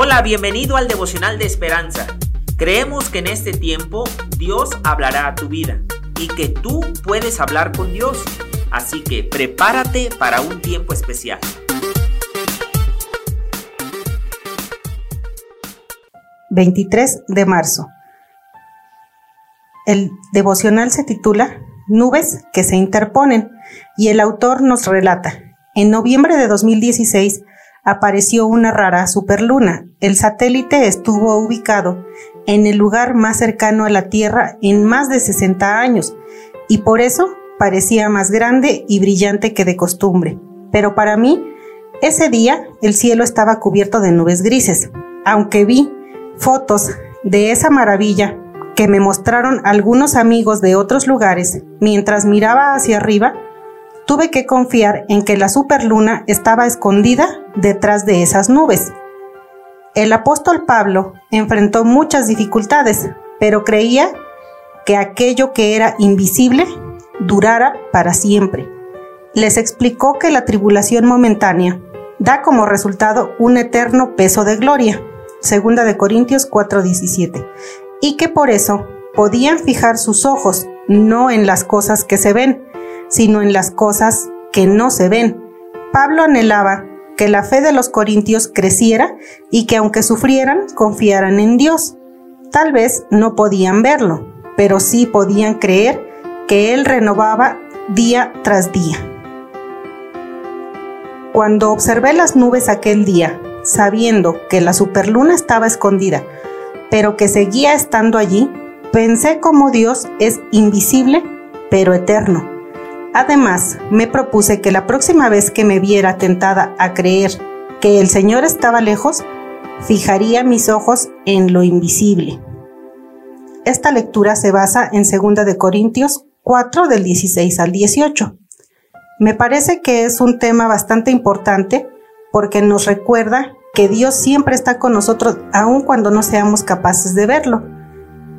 Hola, bienvenido al devocional de esperanza. Creemos que en este tiempo Dios hablará a tu vida y que tú puedes hablar con Dios. Así que prepárate para un tiempo especial. ...23 de marzo... El devocional se titula Nubes que se interponen y el autor nos relata. En noviembre de 2016 apareció una rara superluna. El satélite estuvo ubicado en el lugar más cercano a la Tierra en más de 60 años y por eso parecía más grande y brillante que de costumbre. Pero para mí, ese día el cielo estaba cubierto de nubes grises. Aunque vi fotos de esa maravilla que me mostraron algunos amigos de otros lugares mientras miraba hacia arriba, tuve que confiar en que la superluna estaba escondida detrás de esas nubes. El apóstol Pablo enfrentó muchas dificultades, pero creía que aquello que era invisible durara para siempre. Les explicó que la tribulación momentánea da como resultado un eterno peso de gloria, segunda de Corintios 4:17, y que por eso podían fijar sus ojos no en las cosas que se ven, sino en las cosas que no se ven. Pablo anhelaba que la fe de los corintios creciera y que aunque sufrieran, confiaran en Dios. Tal vez no podían verlo, pero sí podían creer que Él renovaba día tras día. Cuando observé las nubes aquel día, sabiendo que la superluna estaba escondida, pero que seguía estando allí, pensé como Dios es invisible, pero eterno Además, me propuse que la próxima vez que me viera tentada a creer que el Señor estaba lejos, fijaría mis ojos en lo invisible. Esta lectura se basa en 2 de Corintios 4 del 16 al 18. Me parece que es un tema bastante importante porque nos recuerda que Dios siempre está con nosotros aun cuando no seamos capaces de verlo.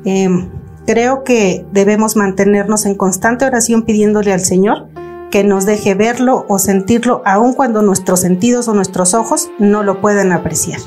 Em, Creo que debemos mantenernos en constante oración pidiéndole al Señor que nos deje verlo o sentirlo aun cuando nuestros sentidos o nuestros ojos no lo puedan apreciar.